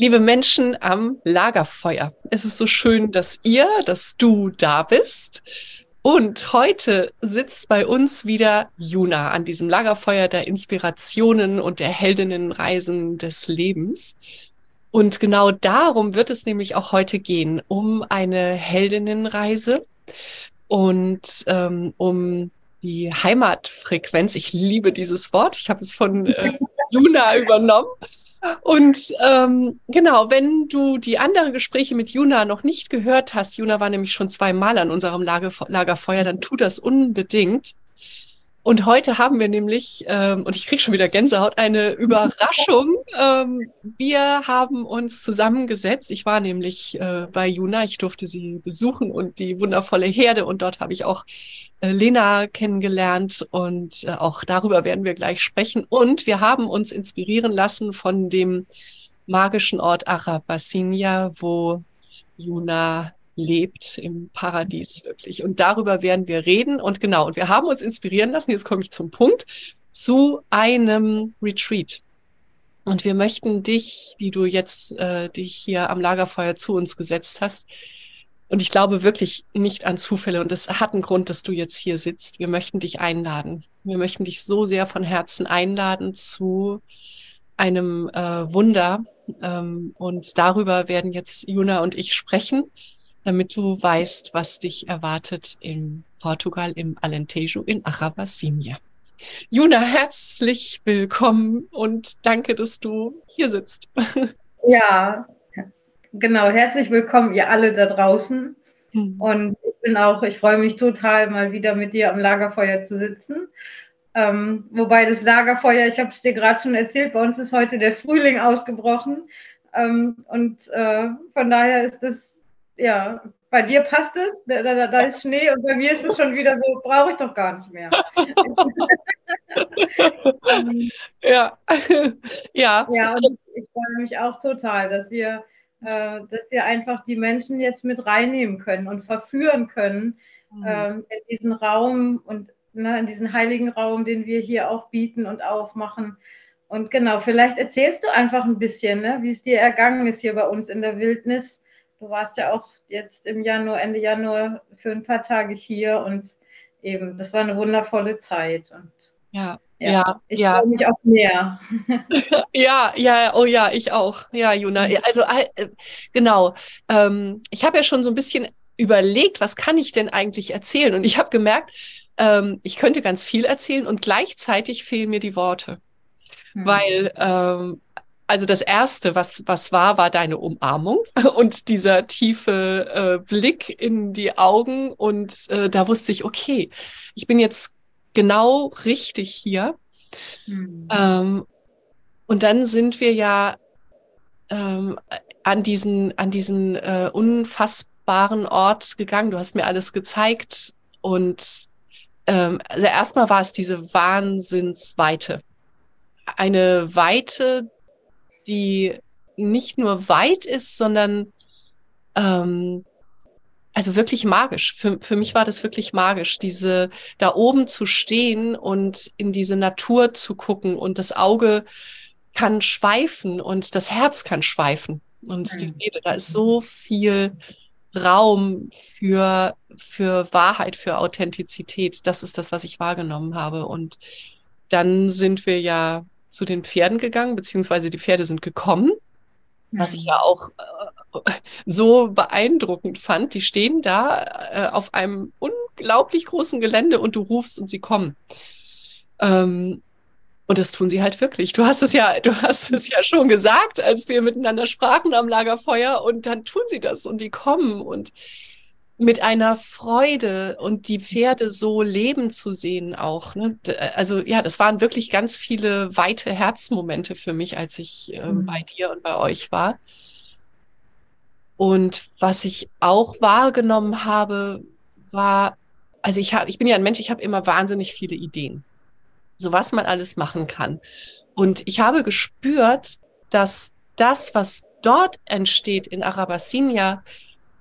Liebe Menschen am Lagerfeuer, es ist so schön, dass ihr, dass du da bist. Und heute sitzt bei uns wieder Juna an diesem Lagerfeuer der Inspirationen und der Heldinnenreisen des Lebens. Und genau darum wird es nämlich auch heute gehen, um eine Heldinnenreise und ähm, um die Heimatfrequenz. Ich liebe dieses Wort. Ich habe es von äh, Juna übernommen. Und ähm, genau, wenn du die anderen Gespräche mit Juna noch nicht gehört hast, Juna war nämlich schon zweimal an unserem Lager, Lagerfeuer, dann tu das unbedingt. Und heute haben wir nämlich, ähm, und ich krieg schon wieder Gänsehaut, eine Überraschung. Ähm, wir haben uns zusammengesetzt. Ich war nämlich äh, bei Juna, ich durfte sie besuchen und die wundervolle Herde. Und dort habe ich auch äh, Lena kennengelernt und äh, auch darüber werden wir gleich sprechen. Und wir haben uns inspirieren lassen von dem magischen Ort Arabassinia, wo Juna lebt im Paradies wirklich. Und darüber werden wir reden. Und genau, und wir haben uns inspirieren lassen, jetzt komme ich zum Punkt, zu einem Retreat. Und wir möchten dich, die du jetzt äh, dich hier am Lagerfeuer zu uns gesetzt hast, und ich glaube wirklich nicht an Zufälle. Und es hat einen Grund, dass du jetzt hier sitzt. Wir möchten dich einladen. Wir möchten dich so sehr von Herzen einladen zu einem äh, Wunder. Ähm, und darüber werden jetzt Juna und ich sprechen damit du weißt, was dich erwartet in Portugal, im Alentejo, in Arabassimia. Juna, herzlich willkommen und danke, dass du hier sitzt. Ja, genau. Herzlich willkommen, ihr alle da draußen. Hm. Und ich bin auch, ich freue mich total, mal wieder mit dir am Lagerfeuer zu sitzen. Ähm, wobei das Lagerfeuer, ich habe es dir gerade schon erzählt, bei uns ist heute der Frühling ausgebrochen. Ähm, und äh, von daher ist es ja, bei dir passt es, da, da, da, ist Schnee und bei mir ist es schon wieder so, brauche ich doch gar nicht mehr. ja. ja. Ja, und ich freue mich auch total, dass wir, äh, dass wir einfach die Menschen jetzt mit reinnehmen können und verführen können mhm. äh, in diesen Raum und ne, in diesen heiligen Raum, den wir hier auch bieten und aufmachen. Und genau, vielleicht erzählst du einfach ein bisschen, ne, wie es dir ergangen ist hier bei uns in der Wildnis du warst ja auch jetzt im Januar, Ende Januar für ein paar Tage hier und eben, das war eine wundervolle Zeit. Und ja, ja, ja ich ja. freue mich auch mehr. ja, ja, oh ja, ich auch. Ja, Juna. Mhm. Also äh, genau. Ähm, ich habe ja schon so ein bisschen überlegt, was kann ich denn eigentlich erzählen? Und ich habe gemerkt, ähm, ich könnte ganz viel erzählen und gleichzeitig fehlen mir die Worte. Mhm. Weil ähm, also das erste, was, was war, war deine Umarmung und dieser tiefe äh, Blick in die Augen. Und äh, da wusste ich, okay, ich bin jetzt genau richtig hier. Mhm. Ähm, und dann sind wir ja ähm, an diesen, an diesen äh, unfassbaren Ort gegangen. Du hast mir alles gezeigt und ähm, also erstmal war es diese Wahnsinnsweite. Eine Weite, die nicht nur weit ist, sondern ähm, also wirklich magisch. Für, für mich war das wirklich magisch, diese da oben zu stehen und in diese Natur zu gucken und das Auge kann schweifen und das Herz kann schweifen. Und mhm. die Seele, da ist so viel Raum für, für Wahrheit, für Authentizität. Das ist das, was ich wahrgenommen habe. Und dann sind wir ja zu den Pferden gegangen, beziehungsweise die Pferde sind gekommen, was ich mhm. ja auch äh, so beeindruckend fand. Die stehen da äh, auf einem unglaublich großen Gelände und du rufst und sie kommen. Ähm, und das tun sie halt wirklich. Du hast es ja, du hast es ja schon gesagt, als wir miteinander sprachen am Lagerfeuer und dann tun sie das und die kommen und mit einer Freude und die Pferde so leben zu sehen auch. Ne? Also ja, das waren wirklich ganz viele weite Herzmomente für mich, als ich äh, mhm. bei dir und bei euch war. Und was ich auch wahrgenommen habe, war, also ich habe, ich bin ja ein Mensch, ich habe immer wahnsinnig viele Ideen so was man alles machen kann. Und ich habe gespürt, dass das, was dort entsteht in Arabassinia,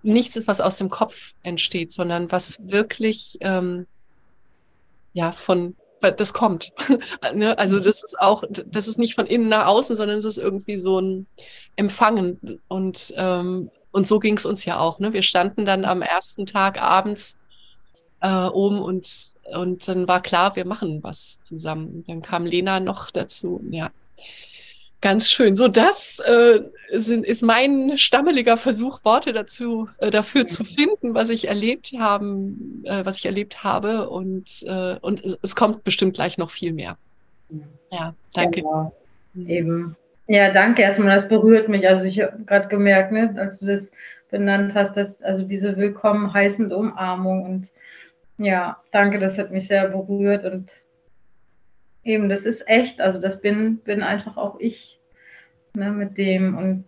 nichts ist, was aus dem Kopf entsteht, sondern was wirklich ähm, ja von das kommt. ne? Also mhm. das ist auch, das ist nicht von innen nach außen, sondern es ist irgendwie so ein Empfangen. Und, ähm, und so ging es uns ja auch. Ne? Wir standen dann am ersten Tag abends äh, oben und und dann war klar, wir machen was zusammen. Dann kam Lena noch dazu. Ja, ganz schön. So, das äh, sind, ist mein stammeliger Versuch, Worte dazu äh, dafür zu finden, was ich erlebt haben, äh, was ich erlebt habe. Und, äh, und es, es, kommt bestimmt gleich noch viel mehr. Ja, danke. Ja, genau. Eben. Ja, danke erstmal. Das berührt mich. Also ich habe gerade gemerkt, ne, als du das benannt hast, dass also diese willkommen heißende Umarmung und ja, danke, das hat mich sehr berührt und eben, das ist echt, also das bin, bin einfach auch ich ne, mit dem und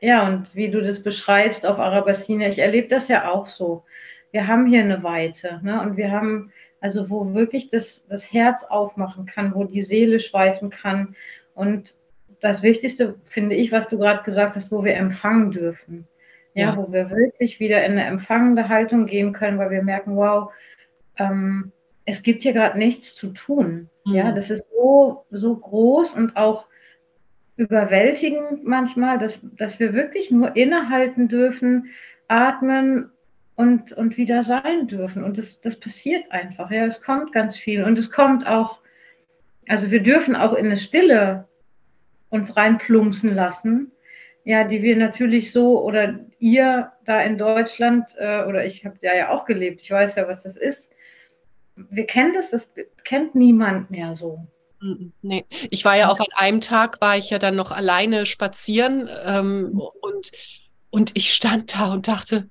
ja, und wie du das beschreibst auf Arabassina, ich erlebe das ja auch so. Wir haben hier eine Weite ne, und wir haben, also wo wirklich das, das Herz aufmachen kann, wo die Seele schweifen kann und das Wichtigste finde ich, was du gerade gesagt hast, wo wir empfangen dürfen. Ja, ja, wo wir wirklich wieder in eine empfangende Haltung gehen können, weil wir merken, wow, ähm, es gibt hier gerade nichts zu tun. Mhm. Ja, das ist so, so groß und auch überwältigend manchmal, dass, dass wir wirklich nur innehalten dürfen, atmen und, und wieder sein dürfen. Und das, das passiert einfach. Ja, es kommt ganz viel. Und es kommt auch, also wir dürfen auch in eine Stille uns reinplumpsen lassen. Ja, die wir natürlich so oder ihr da in Deutschland äh, oder ich habe ja ja auch gelebt, ich weiß ja, was das ist, wir kennen das, das kennt niemand mehr so. Nee, ich war ja auch an einem Tag, war ich ja dann noch alleine spazieren ähm, und, und ich stand da und dachte,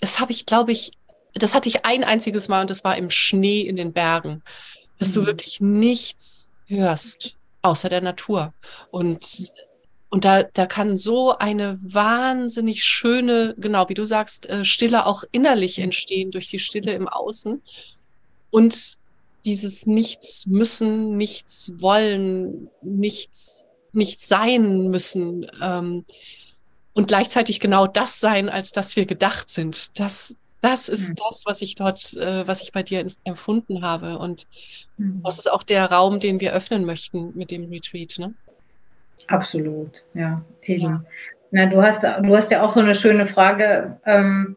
das habe ich, glaube ich, das hatte ich ein einziges Mal und das war im Schnee in den Bergen, dass mhm. du wirklich nichts hörst außer der Natur. Und, und da, da kann so eine wahnsinnig schöne, genau wie du sagst, äh, Stille auch innerlich entstehen durch die Stille im Außen. Und dieses Nichts müssen, nichts wollen, nichts, nichts sein müssen. Ähm, und gleichzeitig genau das sein, als dass wir gedacht sind. Das, das ist mhm. das, was ich dort, äh, was ich bei dir empfunden habe. Und mhm. das ist auch der Raum, den wir öffnen möchten mit dem Retreat. Ne? Absolut, ja, eben. Ja. Na, du hast, du hast ja auch so eine schöne Frage ähm,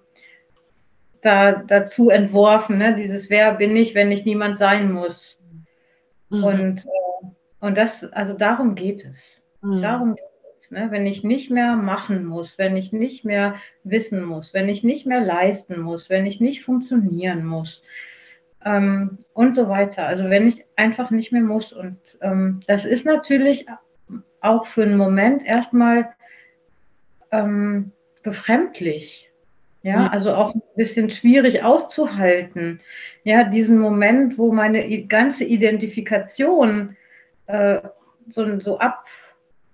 da, dazu entworfen, ne? dieses Wer bin ich, wenn ich niemand sein muss. Mhm. Und, äh, und das, also darum geht es. Mhm. Darum geht es. Ne? Wenn ich nicht mehr machen muss, wenn ich nicht mehr wissen muss, wenn ich nicht mehr leisten muss, wenn ich nicht funktionieren muss ähm, und so weiter. Also wenn ich einfach nicht mehr muss. Und ähm, das ist natürlich auch für einen Moment erstmal ähm, befremdlich. Ja, also auch ein bisschen schwierig auszuhalten. Ja, diesen Moment, wo meine ganze Identifikation äh, so, so ab,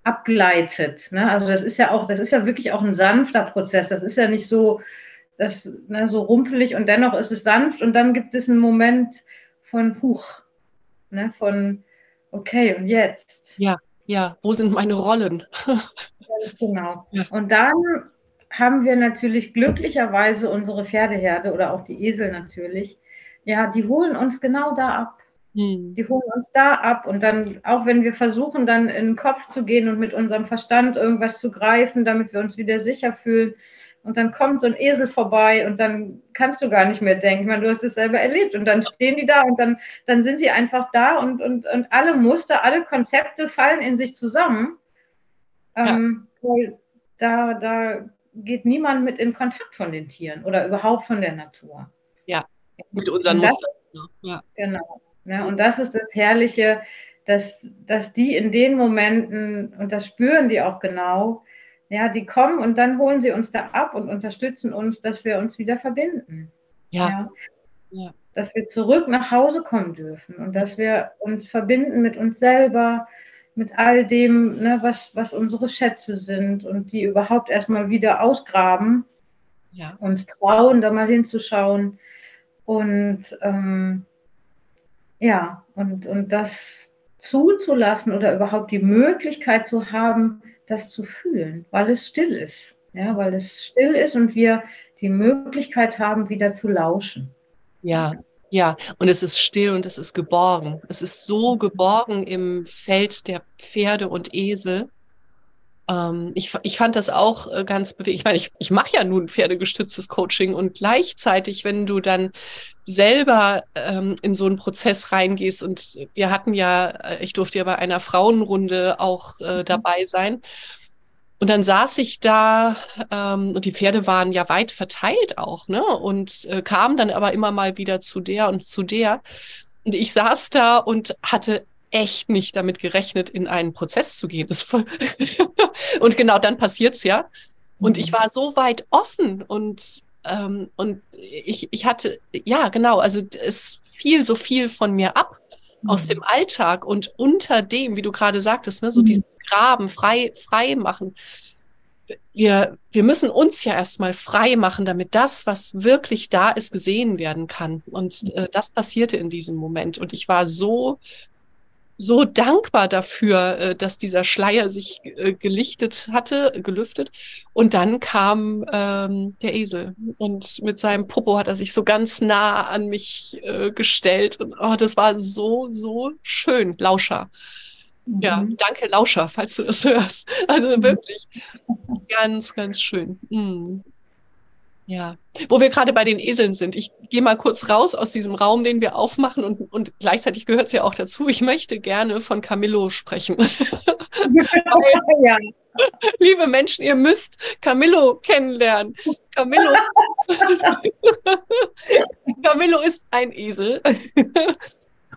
abgleitet. Ne? Also das ist ja auch, das ist ja wirklich auch ein sanfter Prozess. Das ist ja nicht so, das, ne, so rumpelig und dennoch ist es sanft und dann gibt es einen Moment von Huch, ne, von okay und jetzt. Ja, ja, wo sind meine Rollen? genau. Ja. Und dann haben wir natürlich glücklicherweise unsere Pferdeherde oder auch die Esel natürlich. Ja, die holen uns genau da ab. Hm. Die holen uns da ab und dann, auch wenn wir versuchen, dann in den Kopf zu gehen und mit unserem Verstand irgendwas zu greifen, damit wir uns wieder sicher fühlen, und dann kommt so ein Esel vorbei und dann kannst du gar nicht mehr denken. Ich meine, du hast es selber erlebt und dann stehen die da und dann, dann sind sie einfach da und, und, und alle Muster, alle Konzepte fallen in sich zusammen. Ähm, weil da, da geht niemand mit in Kontakt von den Tieren oder überhaupt von der Natur. Ja, mit unseren Mustern. Ja. Genau. Ja, und das ist das Herrliche, dass, dass die in den Momenten, und das spüren die auch genau, ja, die kommen und dann holen sie uns da ab und unterstützen uns, dass wir uns wieder verbinden. Ja. ja. Dass wir zurück nach Hause kommen dürfen und dass wir uns verbinden mit uns selber, mit all dem, ne, was, was unsere Schätze sind und die überhaupt erstmal wieder ausgraben, ja. uns trauen, da mal hinzuschauen und ähm, ja, und, und das zuzulassen oder überhaupt die Möglichkeit zu haben, das zu fühlen, weil es still ist. Ja, weil es still ist und wir die Möglichkeit haben, wieder zu lauschen. Ja, ja, und es ist still und es ist geborgen. Es ist so geborgen im Feld der Pferde und Esel. Ähm, ich, ich fand das auch äh, ganz bewegend. Ich meine, ich, ich mache ja nun pferdegestütztes Coaching und gleichzeitig, wenn du dann selber ähm, in so einen Prozess reingehst und wir hatten ja, äh, ich durfte ja bei einer Frauenrunde auch äh, mhm. dabei sein. Und dann saß ich da ähm, und die Pferde waren ja weit verteilt auch, ne? Und äh, kamen dann aber immer mal wieder zu der und zu der. Und ich saß da und hatte echt nicht damit gerechnet, in einen Prozess zu gehen. und genau dann passiert's ja. Und ich mhm. war so weit offen und ähm, und ich, ich hatte, ja, genau, also es fiel so viel von mir ab aus dem Alltag und unter dem, wie du gerade sagtest, ne, so mhm. dieses Graben frei, frei machen. Wir, wir müssen uns ja erstmal frei machen, damit das, was wirklich da ist, gesehen werden kann. Und äh, das passierte in diesem Moment. Und ich war so so dankbar dafür, äh, dass dieser Schleier sich äh, gelichtet hatte, gelüftet. Und dann kam ähm, der Esel und mit seinem Popo hat er sich so ganz nah an mich äh, gestellt. Und oh, das war so, so schön. Lauscher. Mhm. Ja, danke, Lauscher, falls du das hörst. Also mhm. wirklich ganz, ganz schön. Mhm. Ja, wo wir gerade bei den Eseln sind. Ich gehe mal kurz raus aus diesem Raum, den wir aufmachen und, und gleichzeitig gehört es ja auch dazu. Ich möchte gerne von Camillo sprechen. ja. Liebe Menschen, ihr müsst Camillo kennenlernen. Camillo, Camillo ist ein Esel.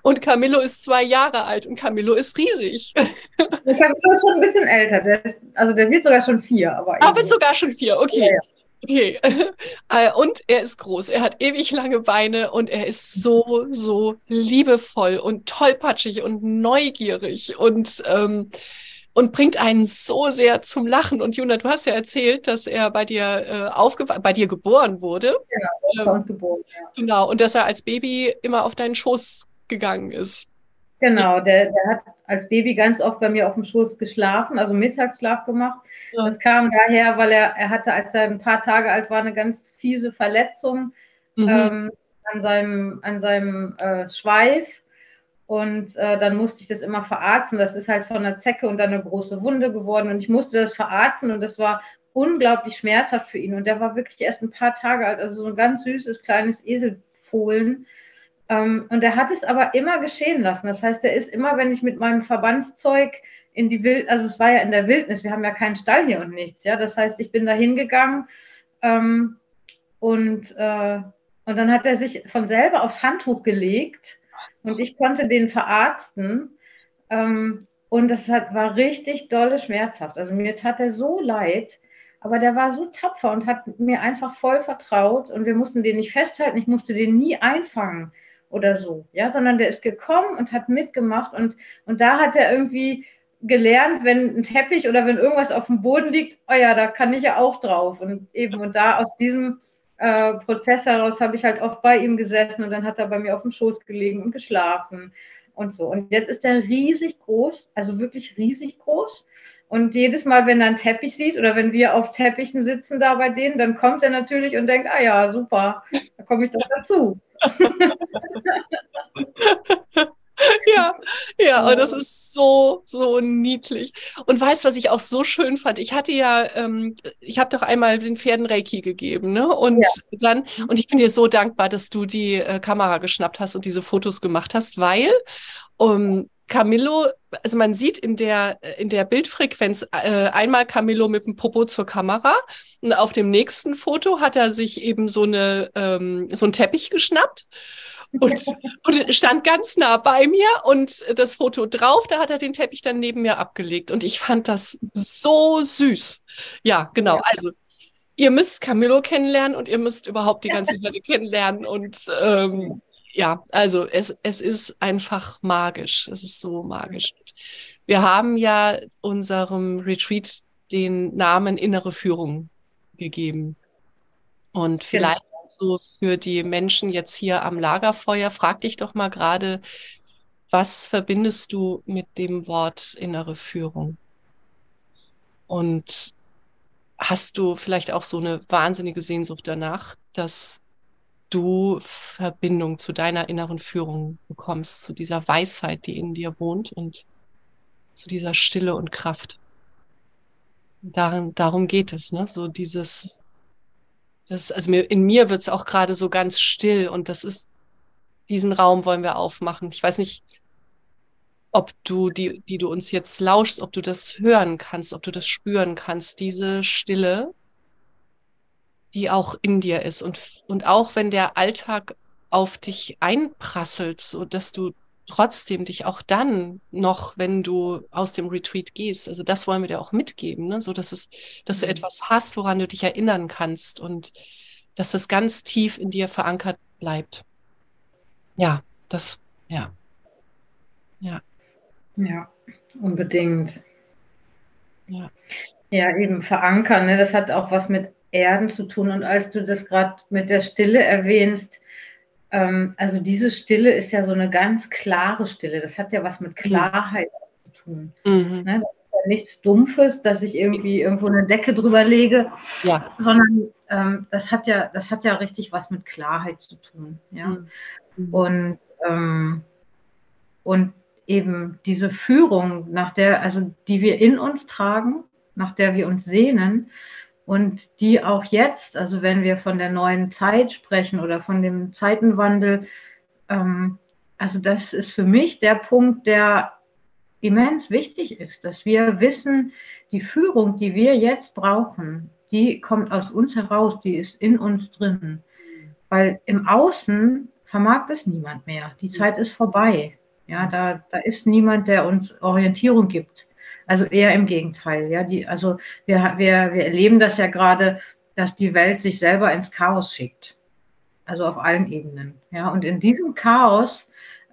Und Camillo ist zwei Jahre alt und Camillo ist riesig. Camillo ist schon ein bisschen älter. Der ist, also der wird sogar schon vier. Aber ah, wird sogar schon vier, okay. Ja, ja. Okay. Äh, und er ist groß. Er hat ewig lange Beine und er ist so, so liebevoll und tollpatschig und neugierig und, ähm, und bringt einen so sehr zum Lachen. Und Juna, du hast ja erzählt, dass er bei dir äh, aufge bei dir geboren wurde. Ja, ähm, geboren, ja. Genau. Und dass er als Baby immer auf deinen Schoß gegangen ist. Genau, der, der hat als Baby ganz oft bei mir auf dem Schoß geschlafen, also Mittagsschlaf gemacht. Ja. Das kam daher, weil er, er hatte, als er ein paar Tage alt war, eine ganz fiese Verletzung mhm. ähm, an seinem, an seinem äh, Schweif. Und äh, dann musste ich das immer verarzten. Das ist halt von einer Zecke und dann eine große Wunde geworden. Und ich musste das verarzten und das war unglaublich schmerzhaft für ihn. Und der war wirklich erst ein paar Tage alt, also so ein ganz süßes kleines Eselfohlen. Ähm, und er hat es aber immer geschehen lassen. Das heißt, er ist immer, wenn ich mit meinem Verbandszeug in die Wild, also es war ja in der Wildnis, wir haben ja keinen Stall hier und nichts, ja. Das heißt, ich bin da hingegangen ähm, und, äh, und dann hat er sich von selber aufs Handtuch gelegt und ich konnte den verarzten. Ähm, und das hat, war richtig dolle schmerzhaft. Also mir tat er so leid, aber der war so tapfer und hat mir einfach voll vertraut und wir mussten den nicht festhalten, ich musste den nie einfangen oder so, ja, sondern der ist gekommen und hat mitgemacht und, und da hat er irgendwie gelernt, wenn ein Teppich oder wenn irgendwas auf dem Boden liegt, oh ja, da kann ich ja auch drauf. Und eben, und da aus diesem äh, Prozess heraus habe ich halt oft bei ihm gesessen und dann hat er bei mir auf dem Schoß gelegen und geschlafen und so. Und jetzt ist er riesig groß, also wirklich riesig groß. Und jedes Mal, wenn er einen Teppich sieht oder wenn wir auf Teppichen sitzen da bei denen, dann kommt er natürlich und denkt, ah ja, super, da komme ich doch dazu. ja, ja, und das ist so, so niedlich. Und weißt du, was ich auch so schön fand? Ich hatte ja, ähm, ich habe doch einmal den Pferden Reiki gegeben, ne? Und ja. dann, und ich bin dir so dankbar, dass du die äh, Kamera geschnappt hast und diese Fotos gemacht hast, weil um, Camillo, also man sieht in der, in der Bildfrequenz äh, einmal Camillo mit dem Popo zur Kamera und auf dem nächsten Foto hat er sich eben so eine, ähm, so einen Teppich geschnappt und, und stand ganz nah bei mir und das Foto drauf, da hat er den Teppich dann neben mir abgelegt und ich fand das so süß. Ja, genau. Also ihr müsst Camillo kennenlernen und ihr müsst überhaupt die ganze Welt kennenlernen und ähm, ja, also es, es ist einfach magisch. Es ist so magisch. Wir haben ja unserem Retreat den Namen innere Führung gegeben. Und genau. vielleicht so für die Menschen jetzt hier am Lagerfeuer, frag dich doch mal gerade, was verbindest du mit dem Wort innere Führung? Und hast du vielleicht auch so eine wahnsinnige Sehnsucht danach, dass du Verbindung zu deiner inneren Führung bekommst, zu dieser Weisheit, die in dir wohnt und zu dieser Stille und Kraft. Darin, darum geht es, ne? So dieses das, also mir, in mir wird es auch gerade so ganz still und das ist, diesen Raum wollen wir aufmachen. Ich weiß nicht, ob du, die, die du uns jetzt lauschst, ob du das hören kannst, ob du das spüren kannst, diese Stille, die auch in dir ist. Und, und auch wenn der Alltag auf dich einprasselt, so dass du trotzdem dich auch dann noch, wenn du aus dem Retreat gehst, also das wollen wir dir auch mitgeben, ne? so dass es, dass du mhm. etwas hast, woran du dich erinnern kannst und dass das ganz tief in dir verankert bleibt. Ja, das, ja. Ja. Ja, unbedingt. Ja. Ja, eben verankern, ne? das hat auch was mit Erden zu tun. Und als du das gerade mit der Stille erwähnst, ähm, also diese Stille ist ja so eine ganz klare Stille. Das hat ja was mit. Klarheit zu tun. Mhm. Ne? Das ist ja nichts Dumpfes, dass ich irgendwie irgendwo eine Decke drüber lege, ja. sondern ähm, das, hat ja, das hat ja richtig was mit Klarheit zu tun. Ja? Mhm. mhm. Und, ähm, und eben diese Führung, nach der, also die wir in uns tragen, nach der wir uns sehnen, und die auch jetzt, also wenn wir von der neuen Zeit sprechen oder von dem Zeitenwandel, ähm, also das ist für mich der Punkt, der immens wichtig ist, dass wir wissen, die Führung, die wir jetzt brauchen, die kommt aus uns heraus, die ist in uns drin. Weil im Außen vermag es niemand mehr. Die Zeit ist vorbei. Ja, da, da ist niemand, der uns Orientierung gibt. Also eher im Gegenteil. Ja, die, also wir, wir, wir erleben das ja gerade, dass die Welt sich selber ins Chaos schickt. Also auf allen Ebenen. Ja, und in diesem Chaos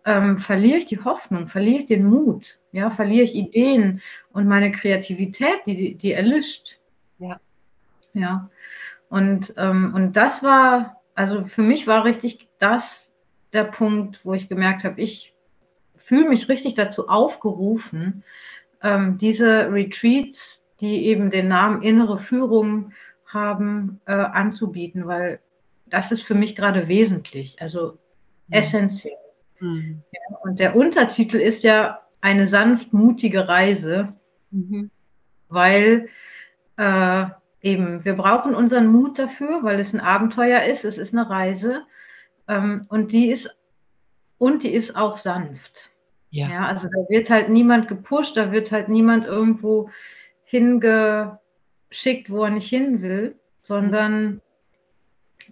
ähm, verliere ich die Hoffnung, verliere ich den Mut, ja, verliere ich Ideen und meine Kreativität, die, die erlischt. Ja. Ja. Und, ähm, und das war, also für mich war richtig das der Punkt, wo ich gemerkt habe, ich fühle mich richtig dazu aufgerufen, ähm, diese Retreats, die eben den Namen innere Führung haben, äh, anzubieten, weil das ist für mich gerade wesentlich, also mhm. essentiell. Mhm. Ja, und der Untertitel ist ja eine sanftmutige Reise, mhm. weil äh, eben wir brauchen unseren Mut dafür, weil es ein Abenteuer ist, es ist eine Reise ähm, und die ist und die ist auch sanft. Ja. ja, also da wird halt niemand gepusht, da wird halt niemand irgendwo hingeschickt, wo er nicht hin will, sondern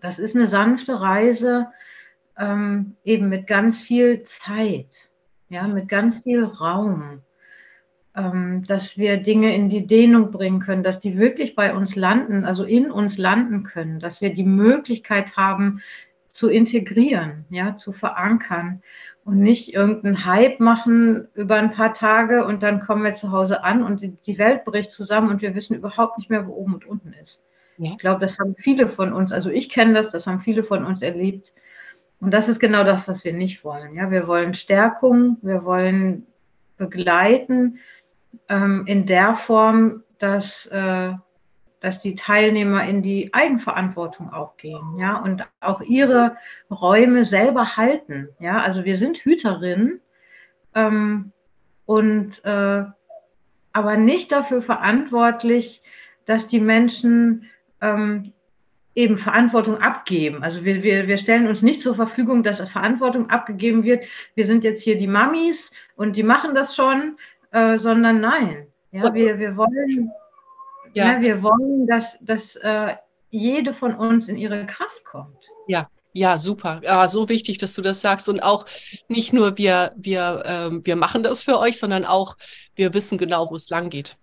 das ist eine sanfte Reise, ähm, eben mit ganz viel Zeit, ja, mit ganz viel Raum, ähm, dass wir Dinge in die Dehnung bringen können, dass die wirklich bei uns landen, also in uns landen können, dass wir die Möglichkeit haben, zu integrieren, ja, zu verankern und nicht irgendeinen Hype machen über ein paar Tage und dann kommen wir zu Hause an und die Welt bricht zusammen und wir wissen überhaupt nicht mehr, wo oben und unten ist. Ja. Ich glaube, das haben viele von uns, also ich kenne das, das haben viele von uns erlebt. Und das ist genau das, was wir nicht wollen. Ja, wir wollen Stärkung, wir wollen begleiten ähm, in der Form, dass äh, dass die Teilnehmer in die Eigenverantwortung auch gehen, ja, und auch ihre Räume selber halten, ja. Also wir sind Hüterinnen ähm, und äh, aber nicht dafür verantwortlich, dass die Menschen ähm, eben Verantwortung abgeben. Also wir, wir, wir stellen uns nicht zur Verfügung, dass Verantwortung abgegeben wird. Wir sind jetzt hier die Mamis und die machen das schon, äh, sondern nein. Ja, wir, wir wollen ja. Ne, wir wollen, dass, dass äh, jede von uns in ihre Kraft kommt. Ja, ja, super. Ja, so wichtig, dass du das sagst. Und auch nicht nur wir, wir, ähm, wir machen das für euch, sondern auch wir wissen genau, wo es lang geht.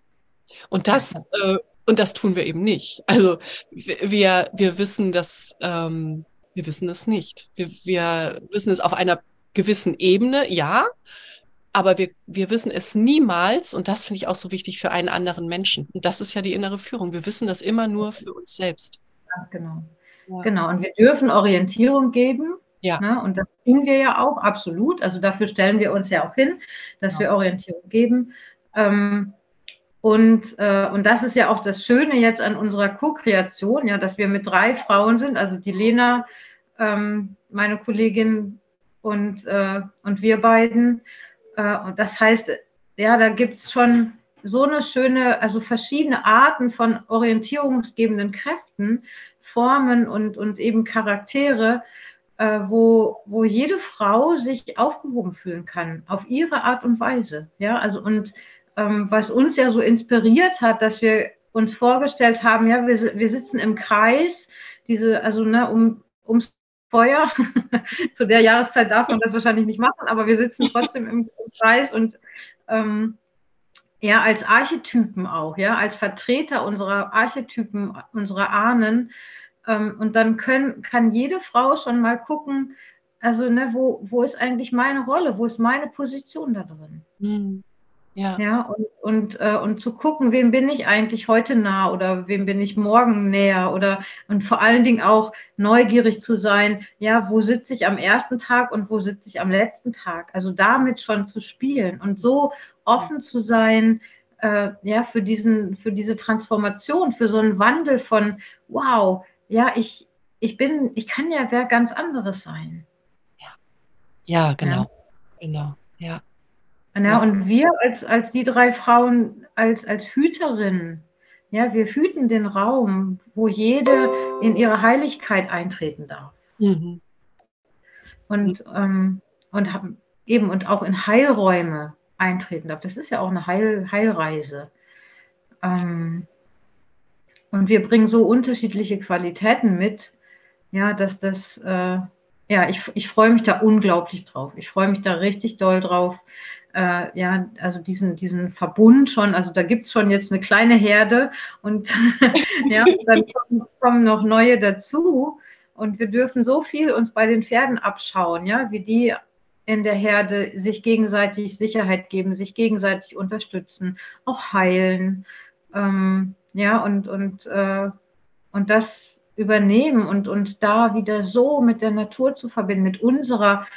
Und das, äh, und das tun wir eben nicht. Also wir, wir wissen das, ähm, wir wissen es nicht. Wir, wir wissen es auf einer gewissen Ebene, ja, aber wir, wir wissen es niemals, und das finde ich auch so wichtig für einen anderen Menschen. Und das ist ja die innere Führung. Wir wissen das immer nur für uns selbst. Ja, genau. Ja. Genau. Und wir dürfen Orientierung geben. Ja. Ne? Und das tun wir ja auch, absolut. Also dafür stellen wir uns ja auch hin, dass ja. wir Orientierung geben. Ähm, und, äh, und das ist ja auch das Schöne jetzt an unserer Co-Kreation, ja, dass wir mit drei Frauen sind, also die Lena, ähm, meine Kollegin und, äh, und wir beiden. Äh, und das heißt, ja, da gibt es schon so eine schöne, also verschiedene Arten von orientierungsgebenden Kräften, Formen und, und eben Charaktere, äh, wo, wo jede Frau sich aufgehoben fühlen kann, auf ihre Art und Weise. Ja, also und ähm, was uns ja so inspiriert hat, dass wir uns vorgestellt haben, ja, wir, wir sitzen im Kreis, diese, also ne, um, ums Feuer. Zu der Jahreszeit darf man das wahrscheinlich nicht machen, aber wir sitzen trotzdem im, Kreis und ähm, ja, als Archetypen auch, ja, als Vertreter unserer Archetypen, unserer Ahnen. Ähm, und dann können, kann jede Frau schon mal gucken, also ne, wo, wo ist eigentlich meine Rolle, wo ist meine Position da drin? Mhm. Ja. ja und, und, äh, und zu gucken, wem bin ich eigentlich heute nah oder wem bin ich morgen näher oder und vor allen Dingen auch neugierig zu sein, ja, wo sitze ich am ersten Tag und wo sitze ich am letzten Tag? Also damit schon zu spielen und so offen zu sein, äh, ja, für diesen, für diese Transformation, für so einen Wandel von, wow, ja, ich, ich bin, ich kann ja wer ganz anderes sein. Ja, ja genau. Ja. Genau, ja. Ja, und wir als, als die drei Frauen, als, als Hüterinnen, ja, wir hüten den Raum, wo jede in ihre Heiligkeit eintreten darf. Mhm. Und, ähm, und haben eben und auch in Heilräume eintreten darf. Das ist ja auch eine Heil, Heilreise. Ähm, und wir bringen so unterschiedliche Qualitäten mit, ja, dass das, äh, ja, ich, ich freue mich da unglaublich drauf. Ich freue mich da richtig doll drauf, äh, ja, also diesen, diesen Verbund schon, also da gibt es schon jetzt eine kleine Herde und ja, dann kommen, noch neue dazu. Und wir dürfen so viel uns bei den Pferden abschauen, ja, wie die in der Herde sich gegenseitig Sicherheit geben, sich gegenseitig unterstützen, auch heilen, ähm, ja, und, und, äh, und das übernehmen und uns da wieder so mit der Natur zu verbinden, mit unserer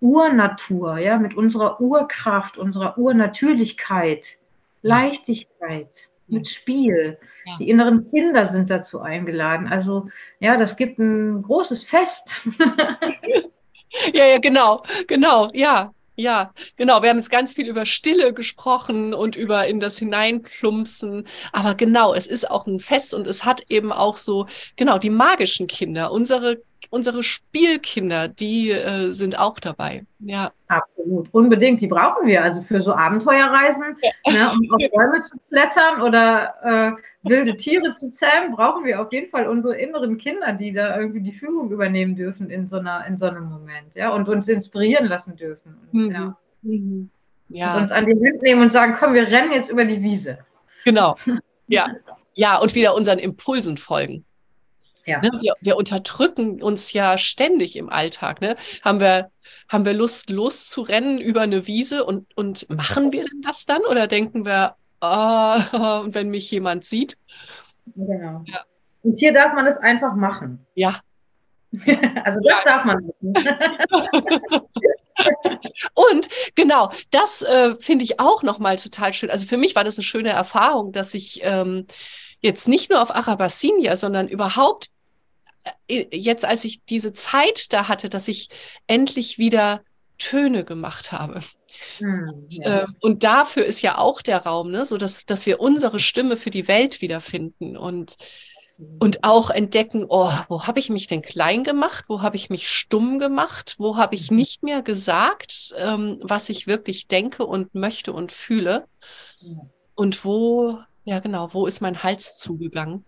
Urnatur, ja, mit unserer Urkraft, unserer Urnatürlichkeit, Leichtigkeit, mit Spiel. Ja. Die inneren Kinder sind dazu eingeladen. Also ja, das gibt ein großes Fest. ja, ja, genau, genau, ja. Ja, genau. Wir haben jetzt ganz viel über Stille gesprochen und über in das Hineinplumpsen. Aber genau, es ist auch ein Fest und es hat eben auch so, genau, die magischen Kinder, unsere unsere Spielkinder, die äh, sind auch dabei. Ja. Absolut, unbedingt. Die brauchen wir also für so Abenteuerreisen, ja. ne, um auf Bäume zu klettern oder äh, wilde Tiere zu zähmen, brauchen wir auf jeden Fall unsere inneren Kinder, die da irgendwie die Führung übernehmen dürfen in so, einer, in so einem Moment, ja, und uns inspirieren lassen dürfen. Mhm. Ja. Mhm. ja. Und uns an die Hand nehmen und sagen, komm, wir rennen jetzt über die Wiese. Genau. Ja. Ja, und wieder unseren Impulsen folgen. Ja. Ne, wir, wir, unterdrücken uns ja ständig im Alltag. Ne? Haben, wir, haben wir Lust, loszurennen über eine Wiese und, und machen wir denn das dann? Oder denken wir, oh, wenn mich jemand sieht? Genau. Ja. Und hier darf man es einfach machen. Ja. also das ja. darf man nicht. Und genau, das äh, finde ich auch nochmal total schön. Also für mich war das eine schöne Erfahrung, dass ich ähm, jetzt nicht nur auf Arabassinia, sondern überhaupt äh, jetzt, als ich diese Zeit da hatte, dass ich endlich wieder Töne gemacht habe. Hm, ja. äh, und dafür ist ja auch der Raum, ne? so dass, dass wir unsere Stimme für die Welt wiederfinden und und auch entdecken, oh, wo habe ich mich denn klein gemacht? Wo habe ich mich stumm gemacht? Wo habe ich mhm. nicht mehr gesagt, ähm, was ich wirklich denke und möchte und fühle? Und wo, ja genau, wo ist mein Hals zugegangen?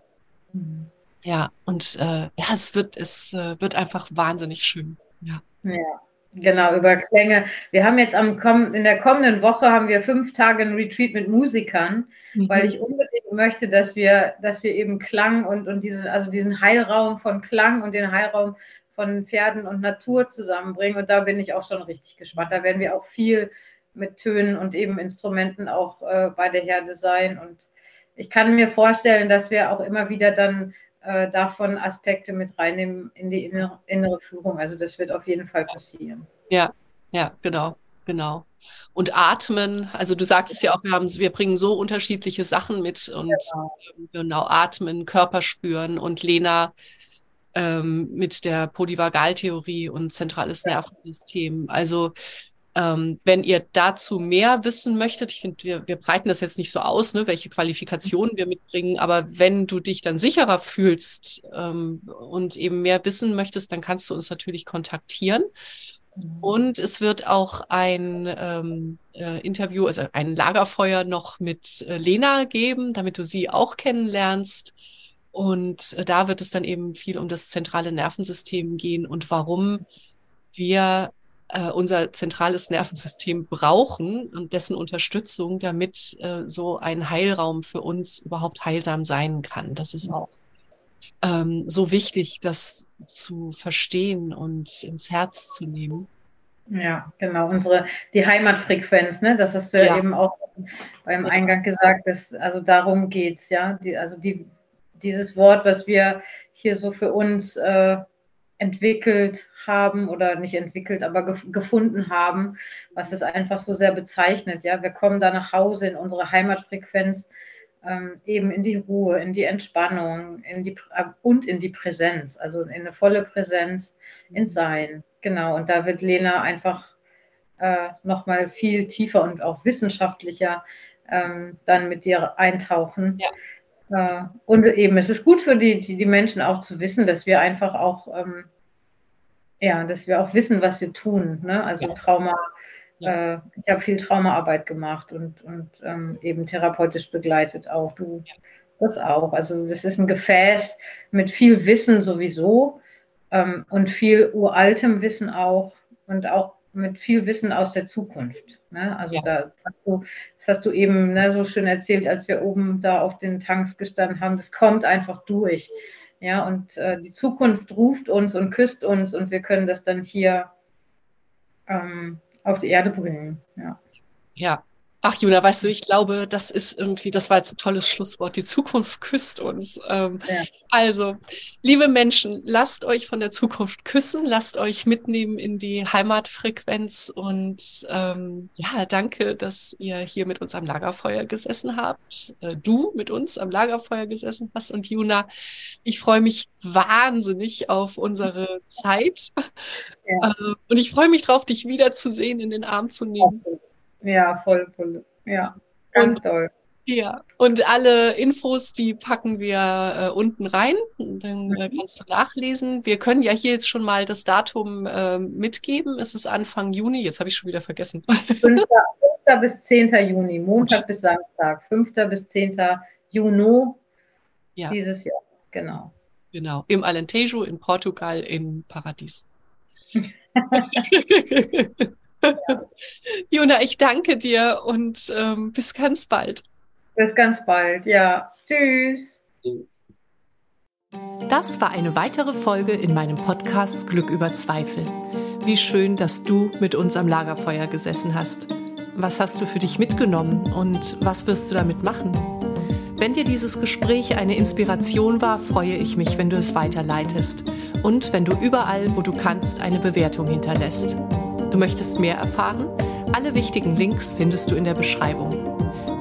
Mhm. Ja, und äh, ja, es wird, es äh, wird einfach wahnsinnig schön. Ja. ja. Genau, über Klänge. Wir haben jetzt am in der kommenden Woche haben wir fünf Tage ein Retreat mit Musikern, mhm. weil ich unbedingt möchte, dass wir, dass wir eben Klang und, und diesen, also diesen Heilraum von Klang und den Heilraum von Pferden und Natur zusammenbringen. Und da bin ich auch schon richtig gespannt. Da werden wir auch viel mit Tönen und eben Instrumenten auch äh, bei der Herde sein. Und ich kann mir vorstellen, dass wir auch immer wieder dann äh, davon Aspekte mit reinnehmen in die innere, innere Führung. Also das wird auf jeden Fall passieren. Ja, ja, genau, genau. Und atmen, also du sagtest ja auch, wir, haben, wir bringen so unterschiedliche Sachen mit und genau, genau atmen, Körper spüren und Lena ähm, mit der Polyvagaltheorie und zentrales Nervensystem. Also ähm, wenn ihr dazu mehr wissen möchtet, ich finde, wir, wir breiten das jetzt nicht so aus, ne, welche Qualifikationen wir mitbringen, aber wenn du dich dann sicherer fühlst ähm, und eben mehr wissen möchtest, dann kannst du uns natürlich kontaktieren. Mhm. Und es wird auch ein ähm, äh, Interview, also ein Lagerfeuer noch mit äh, Lena geben, damit du sie auch kennenlernst. Und äh, da wird es dann eben viel um das zentrale Nervensystem gehen und warum wir äh, unser zentrales Nervensystem brauchen und dessen Unterstützung, damit äh, so ein Heilraum für uns überhaupt heilsam sein kann. Das ist auch ähm, so wichtig, das zu verstehen und ins Herz zu nehmen. Ja, genau, unsere, die Heimatfrequenz, ne? Das hast du ja, ja eben auch beim Eingang gesagt, dass, also darum geht's, ja. Die, also die, dieses Wort, was wir hier so für uns äh, entwickelt haben oder nicht entwickelt, aber gef gefunden haben, was es einfach so sehr bezeichnet. Ja, wir kommen da nach Hause in unsere Heimatfrequenz, ähm, eben in die Ruhe, in die Entspannung, in die und in die Präsenz, also in eine volle Präsenz, in Sein. Genau. Und da wird Lena einfach äh, noch mal viel tiefer und auch wissenschaftlicher ähm, dann mit dir eintauchen. Ja. Äh, und eben, es ist gut für die, die, die, Menschen auch zu wissen, dass wir einfach auch, ähm, ja, dass wir auch wissen, was wir tun. Ne? Also ja. Trauma, ja. Äh, ich habe viel Traumaarbeit gemacht und, und ähm, eben therapeutisch begleitet auch. Du das auch. Also das ist ein Gefäß mit viel Wissen sowieso ähm, und viel uraltem Wissen auch und auch mit viel Wissen aus der Zukunft. Ne? Also ja. da hast du, das hast du eben ne, so schön erzählt, als wir oben da auf den Tanks gestanden haben. Das kommt einfach durch. Ja, und äh, die Zukunft ruft uns und küsst uns und wir können das dann hier ähm, auf die Erde bringen. Ja. Ja, Ach, Juna, weißt du, ich glaube, das ist irgendwie, das war jetzt ein tolles Schlusswort. Die Zukunft küsst uns. Ähm, ja. Also, liebe Menschen, lasst euch von der Zukunft küssen, lasst euch mitnehmen in die Heimatfrequenz und ähm, ja, danke, dass ihr hier mit uns am Lagerfeuer gesessen habt. Äh, du mit uns am Lagerfeuer gesessen hast und Juna, ich freue mich wahnsinnig auf unsere Zeit ja. äh, und ich freue mich drauf, dich wiederzusehen, in den Arm zu nehmen. Okay. Ja, voll, voll. Ja, ganz und, toll. Ja, und alle Infos, die packen wir äh, unten rein. Dann äh, mhm. kannst du nachlesen. Wir können ja hier jetzt schon mal das Datum äh, mitgeben. Es ist Anfang Juni. Jetzt habe ich schon wieder vergessen. 5. 5. bis 10. Juni, Montag bis Samstag. 5. bis 10. Juni ja. dieses Jahr. Genau. Genau. Im Alentejo in Portugal in Paradies. Juna, ich danke dir und ähm, bis ganz bald. Bis ganz bald, ja. Tschüss. Tschüss. Das war eine weitere Folge in meinem Podcast Glück über Zweifel. Wie schön, dass du mit uns am Lagerfeuer gesessen hast. Was hast du für dich mitgenommen und was wirst du damit machen? Wenn dir dieses Gespräch eine Inspiration war, freue ich mich, wenn du es weiterleitest und wenn du überall, wo du kannst, eine Bewertung hinterlässt. Du möchtest mehr erfahren? Alle wichtigen Links findest du in der Beschreibung.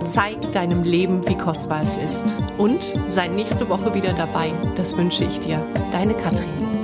Zeig deinem Leben, wie kostbar es ist. Und sei nächste Woche wieder dabei. Das wünsche ich dir. Deine Katrin.